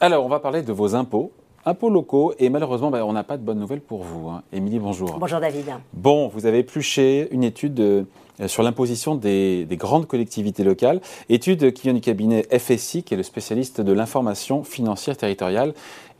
Alors, on va parler de vos impôts. Impôts locaux, et malheureusement, bah, on n'a pas de bonnes nouvelles pour vous. Hein. Émilie, bonjour. Bonjour David. Bon, vous avez épluché une étude euh, sur l'imposition des, des, grandes collectivités locales, étude qui vient du cabinet FSI, qui est le spécialiste de l'information financière territoriale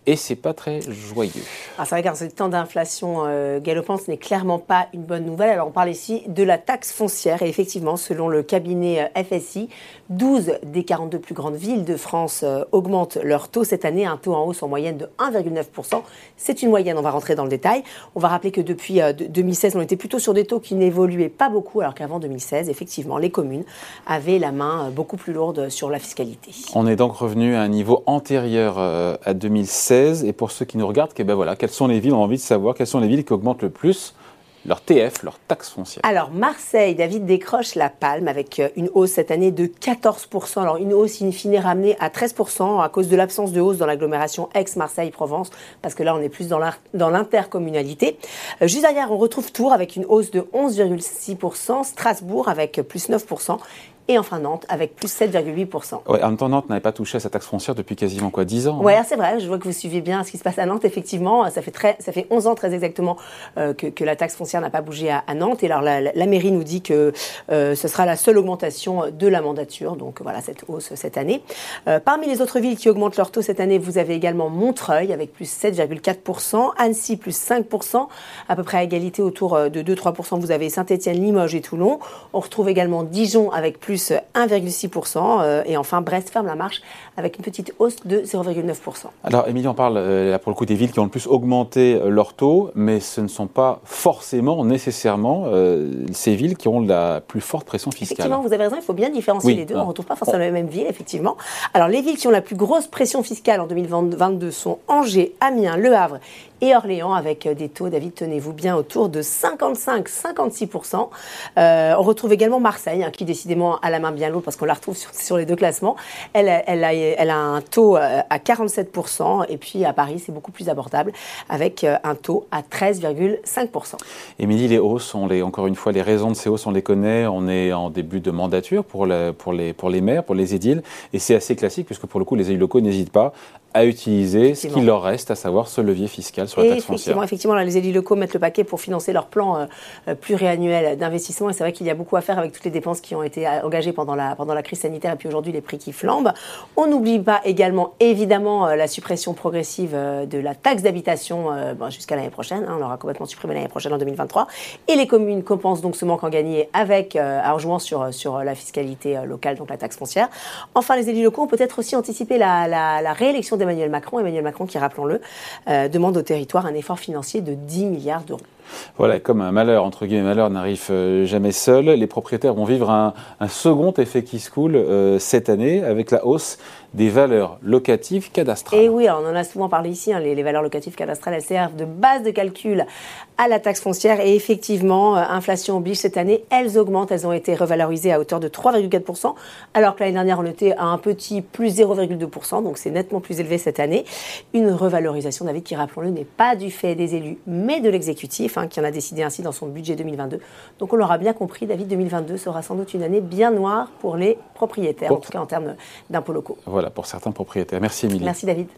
et c'est pas très joyeux. Ah, c'est vrai qu'en ce temps d'inflation euh, galopante, ce n'est clairement pas une bonne nouvelle. Alors on parle ici de la taxe foncière et effectivement, selon le cabinet euh, FSI, 12 des 42 plus grandes villes de France euh, augmentent leur taux cette année, un taux en hausse en moyenne de 1,9%. C'est une moyenne, on va rentrer dans le détail. On va rappeler que depuis 2016, on était plutôt sur des taux qui n'évoluaient pas beaucoup, alors qu'avant 2016, effectivement, les communes avaient la main beaucoup plus lourde sur la fiscalité. On est donc revenu à un niveau antérieur à 2016 et pour ceux qui nous regardent, ben voilà, quelles sont les villes, on a envie de savoir, quelles sont les villes qui augmentent le plus leur TF, leur taxe foncière. Alors Marseille, David décroche la palme avec euh, une hausse cette année de 14%. Alors une hausse in fine ramenée à 13% à cause de l'absence de hausse dans l'agglomération Aix-Marseille-Provence, parce que là on est plus dans l'intercommunalité. Euh, juste derrière, on retrouve Tours avec une hausse de 11,6%, Strasbourg avec plus 9% et enfin Nantes avec plus 7,8%. Ouais, en même temps, Nantes n'avait pas touché à sa taxe foncière depuis quasiment quoi 10 ans Oui, c'est vrai, je vois que vous suivez bien ce qui se passe à Nantes, effectivement. Ça fait, très, ça fait 11 ans très exactement euh, que, que, la taxe foncière n'a pas bougé à, Nantes. Et alors la, la, mairie nous dit que euh, ce sera la seule augmentation de la mandature, donc voilà cette hausse cette année. Euh, parmi les autres villes qui augmentent leur taux cette année, vous avez également Montreuil avec plus 7,4%, Annecy plus 5%, à peu près à égalité autour de 2-3%. Vous avez Saint-Étienne, Limoges et Toulon. On retrouve également Dijon avec plus plus 1,6%. Euh, et enfin, Brest ferme la marche avec une petite hausse de 0,9%. Alors, Émilie, on parle euh, là pour le coup des villes qui ont le plus augmenté euh, leur taux, mais ce ne sont pas forcément, nécessairement, ces villes qui ont la plus forte pression fiscale. Effectivement, vous avez raison, il faut bien différencier les deux. On ne retrouve pas forcément la même ville, effectivement. Alors, les villes qui ont la plus grosse pression fiscale en 2022 sont Angers, Amiens, Le Havre et Orléans avec des taux, David, tenez-vous bien, autour de 55-56%. Euh, on retrouve également Marseille, hein, qui décidément a la main bien lourde parce qu'on la retrouve sur, les deux classements. Elle, a, un taux euh, à 47%, et puis à Paris, c'est beaucoup plus abordable, avec euh, un taux à 13,5%. Émilie, les hausses, encore une fois, les raisons de ces hausses, on les connaît. On est en début de mandature pour, pour, les, pour les maires, pour les édiles, et c'est assez classique, puisque pour le coup, les élus locaux n'hésitent pas à utiliser ce qu'il leur reste, à savoir ce levier fiscal sur la taxe foncière. Effectivement, les élus locaux mettent le paquet pour financer leur plan euh, euh, pluriannuel d'investissement. Et c'est vrai qu'il y a beaucoup à faire avec toutes les dépenses qui ont été euh, engagées pendant la, pendant la crise sanitaire et puis aujourd'hui les prix qui flambent. On n'oublie pas également, évidemment, la suppression progressive de la taxe d'habitation jusqu'à l'année prochaine. Hein. on l'aura complètement supprimé l'année prochaine en 2023. Et les communes compensent donc ce manque en gagné avec, en jouant sur, sur la fiscalité locale, donc la taxe foncière. Enfin, les élus locaux ont peut-être aussi anticipé la, la, la réélection Emmanuel Macron. Emmanuel Macron qui, rappelons-le, euh, demande au territoire un effort financier de 10 milliards d'euros. Voilà, comme un malheur, entre guillemets, malheur n'arrive euh, jamais seul, les propriétaires vont vivre un, second effet qui se coule euh, cette année avec la hausse des valeurs locatives cadastrales. Et oui, on en a souvent parlé ici, hein, les, valeurs locatives cadastrales, elles servent de base de calcul à la taxe foncière et effectivement, euh, inflation oblige cette année, elles augmentent, elles ont été revalorisées à hauteur de 3,4%, alors que l'année dernière, on était à un petit plus 0,2%, donc c'est nettement plus élevé cette année. Une revalorisation, David, qui, rappelons-le, n'est pas du fait des élus, mais de l'exécutif. Hein, qui en a décidé ainsi dans son budget 2022. Donc on l'aura bien compris, David, 2022 sera sans doute une année bien noire pour les propriétaires, en tout cas en termes d'impôts locaux. Voilà, pour certains propriétaires. Merci Émilie. Merci David.